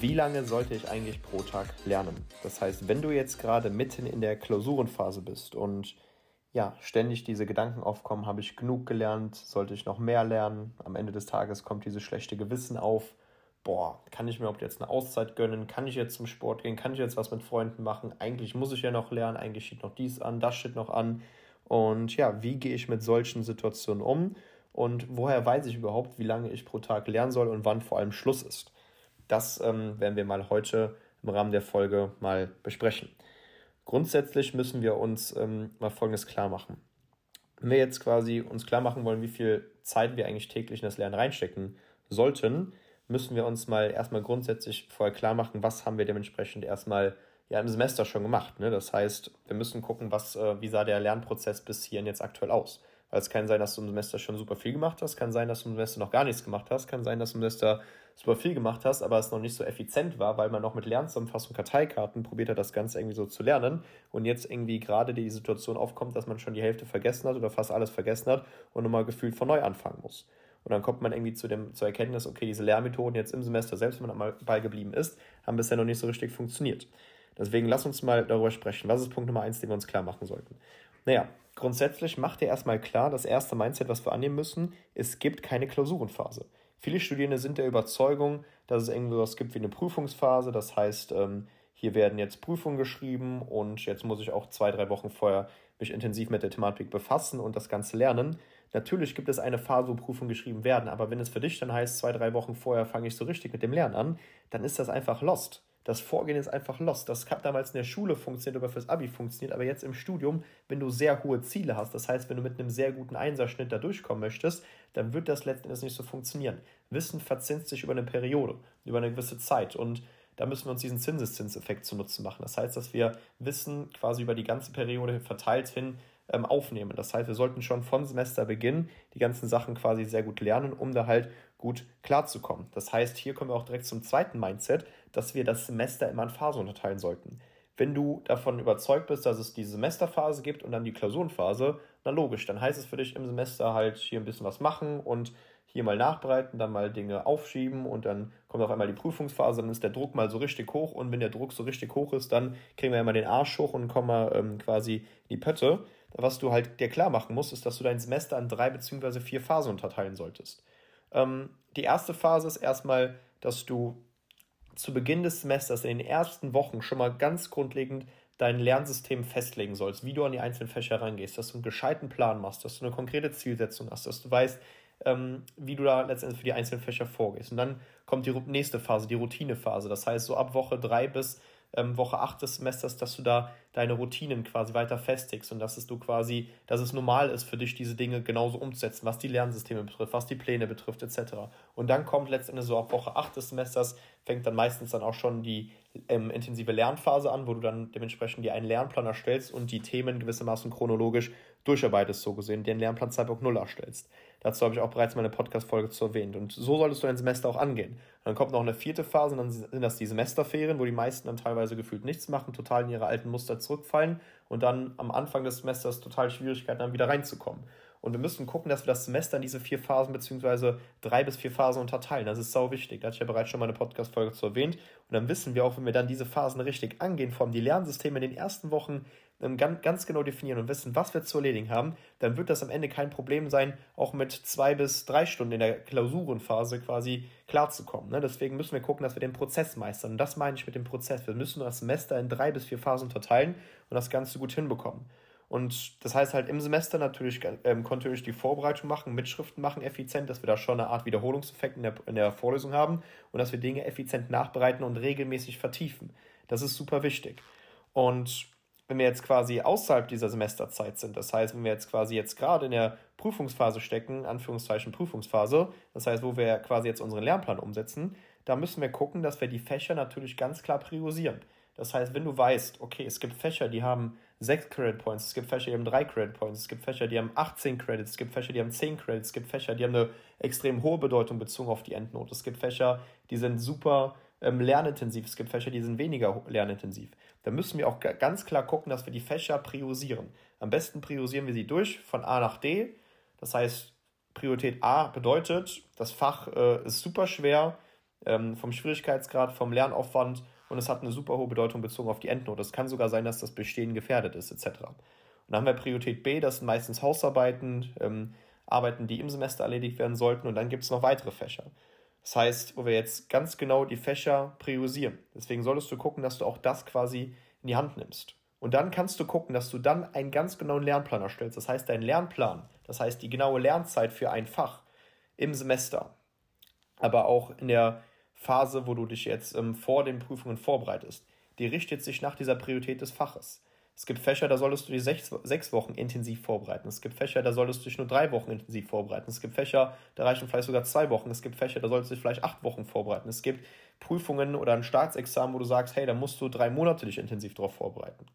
Wie lange sollte ich eigentlich pro Tag lernen? Das heißt, wenn du jetzt gerade mitten in der Klausurenphase bist und ja, ständig diese Gedanken aufkommen, habe ich genug gelernt, sollte ich noch mehr lernen? Am Ende des Tages kommt dieses schlechte Gewissen auf. Boah, kann ich mir überhaupt jetzt eine Auszeit gönnen? Kann ich jetzt zum Sport gehen? Kann ich jetzt was mit Freunden machen? Eigentlich muss ich ja noch lernen, eigentlich steht noch dies an, das steht noch an. Und ja, wie gehe ich mit solchen Situationen um? Und woher weiß ich überhaupt, wie lange ich pro Tag lernen soll und wann vor allem Schluss ist? Das ähm, werden wir mal heute im Rahmen der Folge mal besprechen. Grundsätzlich müssen wir uns ähm, mal Folgendes klar machen. Wenn wir jetzt quasi uns klar machen wollen, wie viel Zeit wir eigentlich täglich in das Lernen reinstecken sollten, müssen wir uns mal erstmal grundsätzlich vorher klar machen, was haben wir dementsprechend erstmal ja im Semester schon gemacht. Ne? Das heißt, wir müssen gucken, was, äh, wie sah der Lernprozess bis hierhin jetzt aktuell aus. Weil es kann sein, dass du im Semester schon super viel gemacht hast, kann sein, dass du im Semester noch gar nichts gemacht hast, kann sein, dass du im Semester super viel gemacht hast, aber es noch nicht so effizient war, weil man noch mit Lernzusammenfassung Karteikarten probiert hat, das Ganze irgendwie so zu lernen und jetzt irgendwie gerade die Situation aufkommt, dass man schon die Hälfte vergessen hat oder fast alles vergessen hat und nochmal gefühlt von neu anfangen muss. Und dann kommt man irgendwie zu dem, zur Erkenntnis, okay, diese Lehrmethoden jetzt im Semester, selbst wenn man einmal beigeblieben ist, haben bisher noch nicht so richtig funktioniert. Deswegen lass uns mal darüber sprechen. Was ist Punkt Nummer eins, den wir uns klar machen sollten? Naja, grundsätzlich macht dir erstmal klar, das erste Mindset, was wir annehmen müssen, es gibt keine Klausurenphase. Viele Studierende sind der Überzeugung, dass es irgendwas gibt wie eine Prüfungsphase. Das heißt, ähm, hier werden jetzt Prüfungen geschrieben und jetzt muss ich auch zwei, drei Wochen vorher mich intensiv mit der Thematik befassen und das Ganze lernen. Natürlich gibt es eine Phase, wo Prüfungen geschrieben werden, aber wenn es für dich dann heißt, zwei, drei Wochen vorher fange ich so richtig mit dem Lernen an, dann ist das einfach lost. Das Vorgehen ist einfach lost. Das hat damals in der Schule funktioniert oder fürs Abi funktioniert, aber jetzt im Studium, wenn du sehr hohe Ziele hast, das heißt, wenn du mit einem sehr guten Einserschnitt da durchkommen möchtest, dann wird das letztendlich nicht so funktionieren. Wissen verzinst sich über eine Periode, über eine gewisse Zeit und da müssen wir uns diesen Zinseszinseffekt zunutze machen. Das heißt, dass wir Wissen quasi über die ganze Periode verteilt hin ähm, aufnehmen. Das heißt, wir sollten schon von Semesterbeginn die ganzen Sachen quasi sehr gut lernen, um da halt gut klarzukommen. Das heißt, hier kommen wir auch direkt zum zweiten Mindset, dass wir das Semester immer in Phasen unterteilen sollten. Wenn du davon überzeugt bist, dass es die Semesterphase gibt und dann die Klausurenphase, na logisch, dann heißt es für dich im Semester halt hier ein bisschen was machen und hier mal nachbereiten, dann mal Dinge aufschieben und dann kommt auf einmal die Prüfungsphase, dann ist der Druck mal so richtig hoch und wenn der Druck so richtig hoch ist, dann kriegen wir mal den Arsch hoch und kommen mal ähm, quasi in die Pötte. Was du halt dir klar machen musst, ist, dass du dein Semester in drei beziehungsweise vier Phasen unterteilen solltest. Ähm, die erste Phase ist erstmal, dass du zu Beginn des Semesters in den ersten Wochen schon mal ganz grundlegend dein Lernsystem festlegen sollst, wie du an die einzelnen Fächer rangehst, dass du einen gescheiten Plan machst, dass du eine konkrete Zielsetzung hast, dass du weißt, ähm, wie du da letztendlich für die einzelnen Fächer vorgehst. Und dann kommt die nächste Phase, die Routinephase. Das heißt, so ab Woche drei bis ähm, Woche 8 des Semesters, dass du da deine Routinen quasi weiter festigst und dass es du quasi, dass es normal ist für dich, diese Dinge genauso umzusetzen, was die Lernsysteme betrifft, was die Pläne betrifft, etc. Und dann kommt letztendlich so ab Woche 8 des Semesters, fängt dann meistens dann auch schon die ähm, intensive Lernphase an, wo du dann dementsprechend dir einen Lernplan erstellst und die Themen gewissermaßen chronologisch durcharbeitest, so gesehen, den Lernplan 2.0 erstellst. Dazu habe ich auch bereits meine Podcast-Folge zu erwähnt. Und so solltest du dein Semester auch angehen. Und dann kommt noch eine vierte Phase, und dann sind das die Semesterferien, wo die meisten dann teilweise gefühlt nichts machen, total in ihre alten Muster zurückfallen und dann am Anfang des Semesters total Schwierigkeiten haben, wieder reinzukommen. Und wir müssen gucken, dass wir das Semester in diese vier Phasen beziehungsweise drei bis vier Phasen unterteilen. Das ist sau wichtig. Da hatte ich ja bereits schon mal eine Podcast-Folge zu erwähnt. Und dann wissen wir auch, wenn wir dann diese Phasen richtig angehen, vor allem die Lernsysteme in den ersten Wochen ähm, ganz, ganz genau definieren und wissen, was wir zu erledigen haben, dann wird das am Ende kein Problem sein, auch mit zwei bis drei Stunden in der Klausurenphase quasi klarzukommen. Ne? Deswegen müssen wir gucken, dass wir den Prozess meistern. Und das meine ich mit dem Prozess. Wir müssen das Semester in drei bis vier Phasen unterteilen und das Ganze gut hinbekommen. Und das heißt halt im Semester natürlich ähm, kontinuierlich die Vorbereitung machen, Mitschriften machen effizient, dass wir da schon eine Art Wiederholungseffekt in der, in der Vorlesung haben und dass wir Dinge effizient nachbereiten und regelmäßig vertiefen. Das ist super wichtig. Und wenn wir jetzt quasi außerhalb dieser Semesterzeit sind, das heißt, wenn wir jetzt quasi jetzt gerade in der Prüfungsphase stecken, Anführungszeichen Prüfungsphase, das heißt, wo wir quasi jetzt unseren Lernplan umsetzen, da müssen wir gucken, dass wir die Fächer natürlich ganz klar priorisieren. Das heißt, wenn du weißt, okay, es gibt Fächer, die haben 6 Credit Points, es gibt Fächer, die haben 3 Credit Points, es gibt Fächer, die haben 18 Credits, es gibt Fächer, die haben 10 Credits, es gibt Fächer, die haben eine extrem hohe Bedeutung bezogen auf die Endnote. Es gibt Fächer, die sind super ähm, lernintensiv, es gibt Fächer, die sind weniger lernintensiv. Da müssen wir auch ganz klar gucken, dass wir die Fächer priorisieren. Am besten priorisieren wir sie durch von A nach D. Das heißt, Priorität A bedeutet, das Fach äh, ist super schwer ähm, vom Schwierigkeitsgrad, vom Lernaufwand und es hat eine super hohe Bedeutung bezogen auf die Endnote. Es kann sogar sein, dass das Bestehen gefährdet ist, etc. Und dann haben wir Priorität B, das sind meistens Hausarbeiten, ähm, Arbeiten, die im Semester erledigt werden sollten und dann gibt es noch weitere Fächer. Das heißt, wo wir jetzt ganz genau die Fächer priorisieren. Deswegen solltest du gucken, dass du auch das quasi in die Hand nimmst. Und dann kannst du gucken, dass du dann einen ganz genauen Lernplan erstellst. Das heißt, dein Lernplan, das heißt die genaue Lernzeit für ein Fach im Semester, aber auch in der Phase, wo du dich jetzt ähm, vor den Prüfungen vorbereitest, die richtet sich nach dieser Priorität des Faches. Es gibt Fächer, da solltest du dich sechs, sechs Wochen intensiv vorbereiten. Es gibt Fächer, da solltest du dich nur drei Wochen intensiv vorbereiten. Es gibt Fächer, da reichen vielleicht sogar zwei Wochen. Es gibt Fächer, da solltest du dich vielleicht acht Wochen vorbereiten. Es gibt Prüfungen oder ein Staatsexamen, wo du sagst, hey, da musst du drei Monate dich intensiv darauf vorbereiten.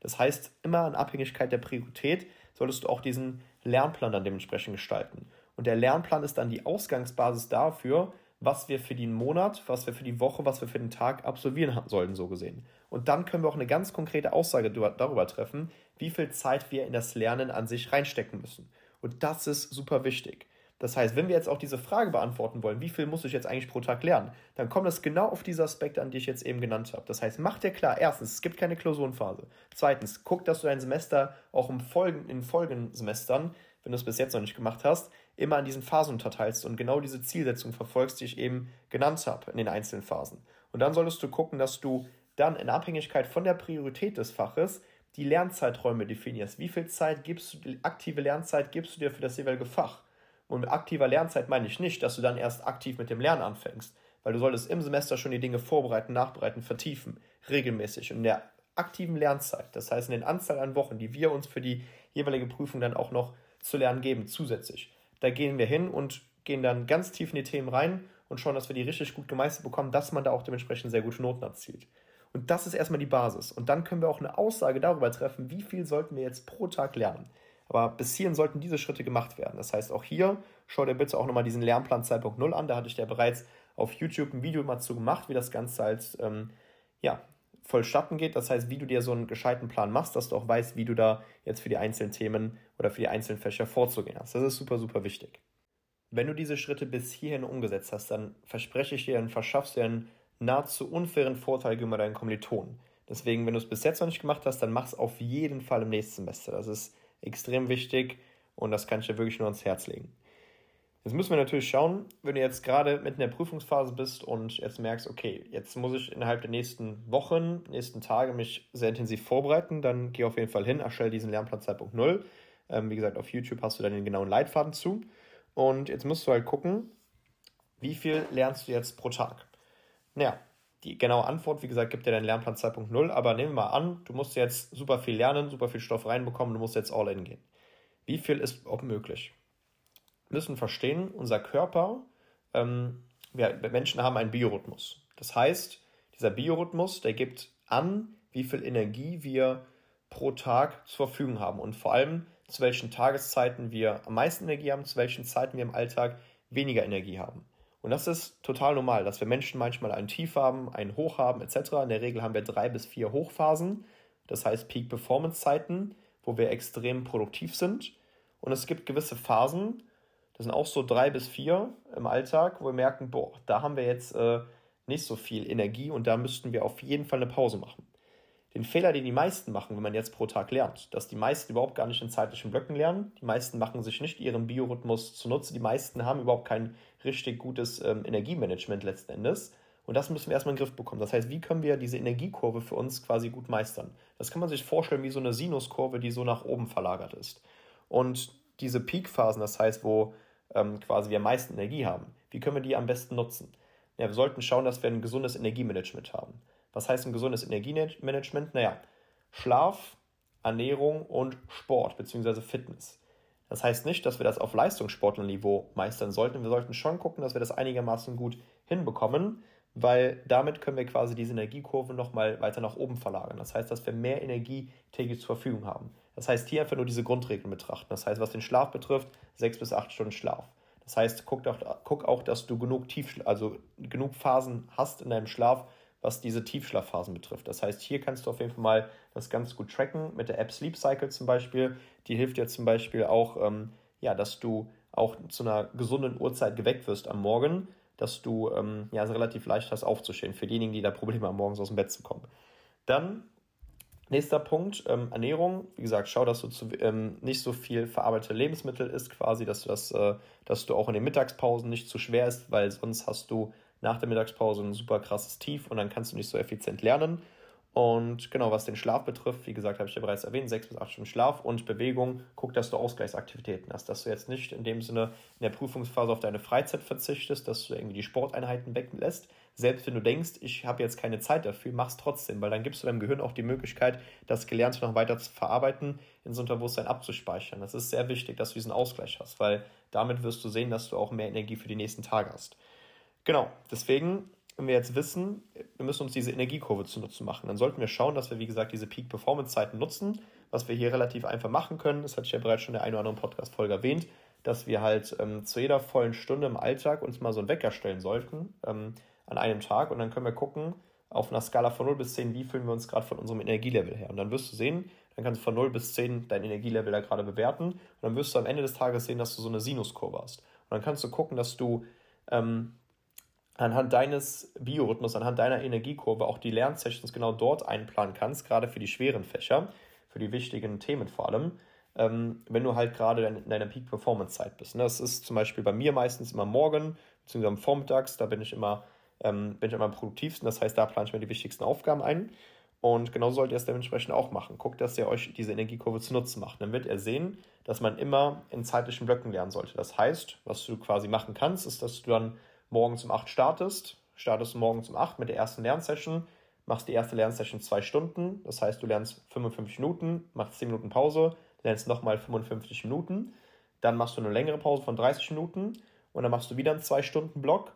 Das heißt, immer in Abhängigkeit der Priorität solltest du auch diesen Lernplan dann dementsprechend gestalten. Und der Lernplan ist dann die Ausgangsbasis dafür, was wir für den Monat, was wir für die Woche, was wir für den Tag absolvieren sollten, so gesehen. Und dann können wir auch eine ganz konkrete Aussage darüber treffen, wie viel Zeit wir in das Lernen an sich reinstecken müssen. Und das ist super wichtig. Das heißt, wenn wir jetzt auch diese Frage beantworten wollen, wie viel muss ich jetzt eigentlich pro Tag lernen, dann kommt es genau auf diese Aspekte an, die ich jetzt eben genannt habe. Das heißt, mach dir klar, erstens, es gibt keine Klausurenphase. Zweitens, guck, dass du dein Semester auch im Folgen, in folgenden Semestern, wenn du es bis jetzt noch nicht gemacht hast, immer an diesen Phasen unterteilst und genau diese Zielsetzung verfolgst, die ich eben genannt habe in den einzelnen Phasen. Und dann solltest du gucken, dass du dann in Abhängigkeit von der Priorität des Faches die Lernzeiträume definierst. Wie viel Zeit gibst du, aktive Lernzeit gibst du dir für das jeweilige Fach? Und mit aktiver Lernzeit meine ich nicht, dass du dann erst aktiv mit dem Lernen anfängst, weil du solltest im Semester schon die Dinge vorbereiten, nachbereiten, vertiefen, regelmäßig. Und in der aktiven Lernzeit, das heißt in den Anzahl an Wochen, die wir uns für die jeweilige Prüfung dann auch noch zu lernen geben, zusätzlich, da gehen wir hin und gehen dann ganz tief in die Themen rein und schauen, dass wir die richtig gut gemeistert bekommen, dass man da auch dementsprechend sehr gute Noten erzielt. Und das ist erstmal die Basis. Und dann können wir auch eine Aussage darüber treffen, wie viel sollten wir jetzt pro Tag lernen. Aber bis hierhin sollten diese Schritte gemacht werden. Das heißt, auch hier schau dir bitte auch nochmal diesen Lernplan 2.0 an. Da hatte ich ja bereits auf YouTube ein Video mal zu gemacht, wie das Ganze halt ähm, ja, vollstatten geht. Das heißt, wie du dir so einen gescheiten Plan machst, dass du auch weißt, wie du da jetzt für die einzelnen Themen oder für die einzelnen Fächer vorzugehen hast. Das ist super, super wichtig. Wenn du diese Schritte bis hierhin umgesetzt hast, dann verspreche ich dir, dann verschaffst du dir einen nahezu unfairen Vorteil gegenüber deinen Kommilitonen. Deswegen, wenn du es bis jetzt noch nicht gemacht hast, dann mach es auf jeden Fall im nächsten Semester. Das ist extrem wichtig und das kann ich dir wirklich nur ans Herz legen. Jetzt müssen wir natürlich schauen, wenn du jetzt gerade mitten in der Prüfungsphase bist und jetzt merkst, okay, jetzt muss ich innerhalb der nächsten Wochen, nächsten Tage mich sehr intensiv vorbereiten, dann geh auf jeden Fall hin, erstelle diesen Lernplan 2.0. Ähm, wie gesagt, auf YouTube hast du dann den genauen Leitfaden zu. Und jetzt musst du halt gucken, wie viel lernst du jetzt pro Tag? Naja, die genaue Antwort, wie gesagt, gibt dir dein Lernplan 2.0, aber nehmen wir mal an, du musst jetzt super viel lernen, super viel Stoff reinbekommen, du musst jetzt all in gehen. Wie viel ist überhaupt möglich? Müssen verstehen, unser Körper, ähm, wir Menschen haben einen Biorhythmus. Das heißt, dieser Biorhythmus, der gibt an, wie viel Energie wir pro Tag zur Verfügung haben und vor allem zu welchen Tageszeiten wir am meisten Energie haben, zu welchen Zeiten wir im Alltag weniger Energie haben. Und das ist total normal, dass wir Menschen manchmal ein Tief haben, ein Hoch haben etc. In der Regel haben wir drei bis vier Hochphasen, das heißt Peak Performance Zeiten, wo wir extrem produktiv sind. Und es gibt gewisse Phasen, das sind auch so drei bis vier im Alltag, wo wir merken, boah, da haben wir jetzt äh, nicht so viel Energie und da müssten wir auf jeden Fall eine Pause machen den Fehler, den die meisten machen, wenn man jetzt pro Tag lernt, dass die meisten überhaupt gar nicht in zeitlichen Blöcken lernen. Die meisten machen sich nicht ihren Biorhythmus zunutze. Die meisten haben überhaupt kein richtig gutes ähm, Energiemanagement letzten Endes. Und das müssen wir erstmal in den Griff bekommen. Das heißt, wie können wir diese Energiekurve für uns quasi gut meistern? Das kann man sich vorstellen wie so eine Sinuskurve, die so nach oben verlagert ist. Und diese Peakphasen, das heißt, wo ähm, quasi wir am meisten Energie haben, wie können wir die am besten nutzen? Ja, wir sollten schauen, dass wir ein gesundes Energiemanagement haben. Was heißt ein gesundes Energiemanagement? Naja, Schlaf, Ernährung und Sport bzw. Fitness. Das heißt nicht, dass wir das auf Leistungssportlerniveau meistern sollten. Wir sollten schon gucken, dass wir das einigermaßen gut hinbekommen, weil damit können wir quasi diese Energiekurve nochmal weiter nach oben verlagern. Das heißt, dass wir mehr Energie täglich zur Verfügung haben. Das heißt, hier einfach nur diese Grundregeln betrachten. Das heißt, was den Schlaf betrifft, sechs bis acht Stunden Schlaf. Das heißt, guck auch, guck auch, dass du genug also genug Phasen hast in deinem Schlaf, was diese Tiefschlafphasen betrifft. Das heißt, hier kannst du auf jeden Fall mal das ganz gut tracken mit der App Sleep Cycle zum Beispiel. Die hilft dir zum Beispiel auch, ähm, ja, dass du auch zu einer gesunden Uhrzeit geweckt wirst am Morgen, dass du ähm, ja, es relativ leicht hast aufzustehen, für diejenigen, die da Probleme haben, morgens aus dem Bett zu kommen. Dann Nächster Punkt, ähm, Ernährung. Wie gesagt, schau, dass du zu, ähm, nicht so viel verarbeitete Lebensmittel isst, quasi, dass du das, äh, dass du auch in den Mittagspausen nicht zu schwer isst, weil sonst hast du nach der Mittagspause ein super krasses Tief und dann kannst du nicht so effizient lernen. Und genau, was den Schlaf betrifft, wie gesagt, habe ich ja bereits erwähnt, sechs bis acht Stunden Schlaf und Bewegung. Guck, dass du Ausgleichsaktivitäten hast, dass du jetzt nicht in dem Sinne in der Prüfungsphase auf deine Freizeit verzichtest, dass du irgendwie die Sporteinheiten weglässt. Selbst wenn du denkst, ich habe jetzt keine Zeit dafür, mach's trotzdem, weil dann gibst du deinem Gehirn auch die Möglichkeit, das Gelernte noch weiter zu verarbeiten, ins Unterbewusstsein abzuspeichern. Das ist sehr wichtig, dass du diesen Ausgleich hast, weil damit wirst du sehen, dass du auch mehr Energie für die nächsten Tage hast. Genau, deswegen wenn wir jetzt wissen, wir müssen uns diese Energiekurve zunutze machen, dann sollten wir schauen, dass wir, wie gesagt, diese Peak-Performance-Zeiten nutzen, was wir hier relativ einfach machen können. Das hatte ich ja bereits schon in der einen oder anderen Podcast-Folge erwähnt, dass wir halt ähm, zu jeder vollen Stunde im Alltag uns mal so einen Wecker stellen sollten ähm, an einem Tag und dann können wir gucken, auf einer Skala von 0 bis 10, wie fühlen wir uns gerade von unserem Energielevel her. Und dann wirst du sehen, dann kannst du von 0 bis 10 dein Energielevel da gerade bewerten und dann wirst du am Ende des Tages sehen, dass du so eine Sinuskurve hast. Und dann kannst du gucken, dass du ähm, anhand deines Biorhythmus, anhand deiner Energiekurve auch die Lernsessions genau dort einplanen kannst, gerade für die schweren Fächer, für die wichtigen Themen vor allem, ähm, wenn du halt gerade in deiner Peak-Performance-Zeit bist. Ne? Das ist zum Beispiel bei mir meistens immer morgen, beziehungsweise Vormittags, da bin ich immer, ähm, bin ich immer am produktivsten, das heißt, da plane ich mir die wichtigsten Aufgaben ein. Und genauso sollt ihr es dementsprechend auch machen. Guckt, dass ihr euch diese Energiekurve zunutze macht. Dann wird ihr sehen, dass man immer in zeitlichen Blöcken lernen sollte. Das heißt, was du quasi machen kannst, ist, dass du dann morgens um 8 startest, startest morgens um 8 mit der ersten Lernsession, machst die erste Lernsession zwei Stunden, das heißt, du lernst 55 Minuten, machst 10 Minuten Pause, lernst nochmal 55 Minuten, dann machst du eine längere Pause von 30 Minuten und dann machst du wieder einen 2-Stunden-Block,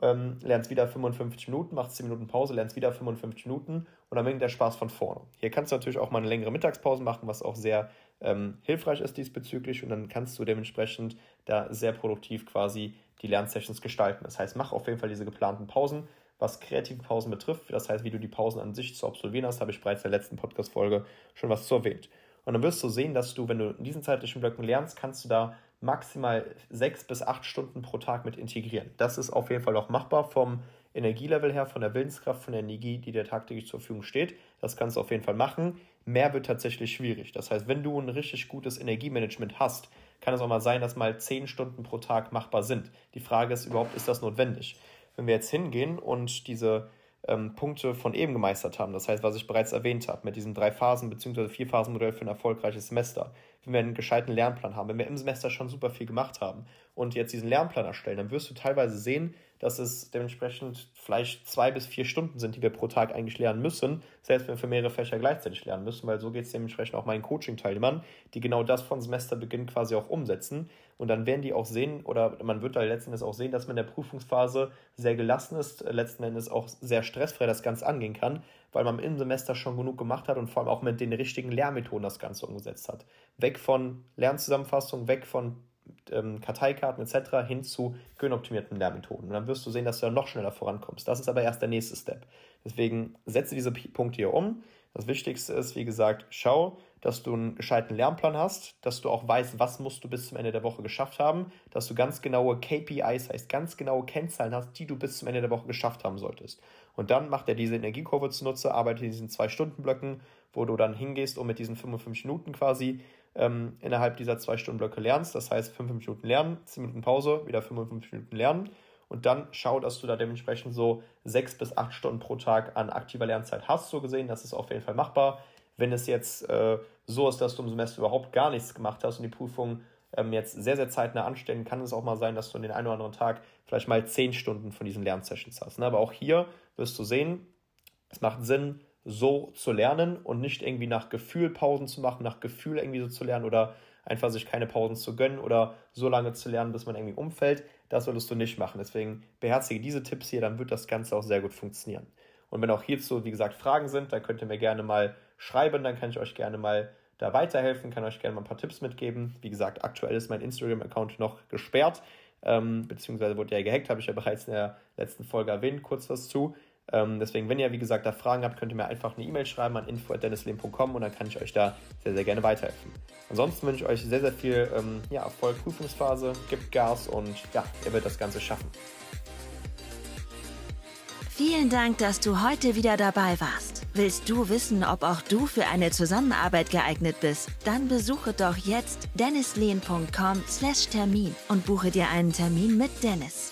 ähm, lernst wieder 55 Minuten, machst 10 Minuten Pause, lernst wieder 55 Minuten und dann beginnt der Spaß von vorne. Hier kannst du natürlich auch mal eine längere Mittagspause machen, was auch sehr ähm, hilfreich ist diesbezüglich und dann kannst du dementsprechend da sehr produktiv quasi die Lernsessions gestalten. Das heißt, mach auf jeden Fall diese geplanten Pausen. Was kreative Pausen betrifft, das heißt, wie du die Pausen an sich zu absolvieren hast, habe ich bereits in der letzten Podcast-Folge schon was zu erwähnt. Und dann wirst du sehen, dass du, wenn du in diesen zeitlichen Blöcken lernst, kannst du da maximal sechs bis acht Stunden pro Tag mit integrieren. Das ist auf jeden Fall auch machbar vom Energielevel her, von der Willenskraft, von der Energie, die dir tagtäglich zur Verfügung steht. Das kannst du auf jeden Fall machen. Mehr wird tatsächlich schwierig. Das heißt, wenn du ein richtig gutes Energiemanagement hast, kann es auch mal sein, dass mal zehn Stunden pro Tag machbar sind. Die Frage ist überhaupt, ist das notwendig? Wenn wir jetzt hingehen und diese ähm, Punkte von eben gemeistert haben, das heißt, was ich bereits erwähnt habe, mit diesem Drei-Phasen- bzw. Vier-Phasen-Modell für ein erfolgreiches Semester, wenn wir einen gescheiten Lernplan haben, wenn wir im Semester schon super viel gemacht haben und jetzt diesen Lernplan erstellen, dann wirst du teilweise sehen, dass es dementsprechend vielleicht zwei bis vier Stunden sind, die wir pro Tag eigentlich lernen müssen, selbst wenn wir für mehrere Fächer gleichzeitig lernen müssen, weil so geht es dementsprechend auch meinen Coaching-Teilnehmern, die genau das von Semesterbeginn quasi auch umsetzen. Und dann werden die auch sehen, oder man wird da letzten Endes auch sehen, dass man in der Prüfungsphase sehr gelassen ist, letzten Endes auch sehr stressfrei das Ganze angehen kann, weil man im Semester schon genug gemacht hat und vor allem auch mit den richtigen Lehrmethoden das Ganze umgesetzt hat. Weg von Lernzusammenfassung, weg von ähm, Karteikarten etc. hin zu gewinnoptimierten Lehrmethoden. Und dann wirst du sehen, dass du dann noch schneller vorankommst. Das ist aber erst der nächste Step. Deswegen setze diese Punkte hier um. Das Wichtigste ist, wie gesagt, schau, dass du einen gescheiten Lernplan hast, dass du auch weißt, was musst du bis zum Ende der Woche geschafft haben, dass du ganz genaue KPIs, heißt ganz genaue Kennzahlen hast, die du bis zum Ende der Woche geschafft haben solltest. Und dann macht er diese Energiekurve zunutze, arbeitet in diesen zwei Stunden Blöcken, wo du dann hingehst und mit diesen 55 Minuten quasi ähm, innerhalb dieser zwei Stunden Blöcke lernst. Das heißt, 55 Minuten lernen, 10 Minuten Pause, wieder 55 Minuten lernen. Und dann schau, dass du da dementsprechend so sechs bis acht Stunden pro Tag an aktiver Lernzeit hast, so gesehen. Das ist auf jeden Fall machbar. Wenn es jetzt äh, so ist, dass du im Semester überhaupt gar nichts gemacht hast und die Prüfung ähm, jetzt sehr, sehr zeitnah anstellen, kann es auch mal sein, dass du an den einen oder anderen Tag vielleicht mal zehn Stunden von diesen Lernsessions hast. Ne? Aber auch hier wirst du sehen, es macht Sinn, so zu lernen und nicht irgendwie nach Gefühl Pausen zu machen, nach Gefühl irgendwie so zu lernen oder einfach sich keine Pausen zu gönnen oder so lange zu lernen, bis man irgendwie umfällt. Das solltest du nicht machen. Deswegen beherzige diese Tipps hier, dann wird das Ganze auch sehr gut funktionieren. Und wenn auch hierzu, wie gesagt, Fragen sind, dann könnt ihr mir gerne mal schreiben, dann kann ich euch gerne mal da weiterhelfen, kann euch gerne mal ein paar Tipps mitgeben. Wie gesagt, aktuell ist mein Instagram-Account noch gesperrt, ähm, beziehungsweise wurde ja gehackt, habe ich ja bereits in der letzten Folge erwähnt, kurz was zu. Ähm, deswegen, wenn ihr, wie gesagt, da Fragen habt, könnt ihr mir einfach eine E-Mail schreiben an info.dennisleben.com und dann kann ich euch da sehr, sehr gerne weiterhelfen. Ansonsten wünsche ich euch sehr, sehr viel ähm, ja, Erfolg, Prüfungsphase, gibt Gas und ja, ihr werdet das Ganze schaffen. Vielen Dank, dass du heute wieder dabei warst. Willst du wissen, ob auch du für eine Zusammenarbeit geeignet bist? Dann besuche doch jetzt dennislehn.com/termin und buche dir einen Termin mit Dennis.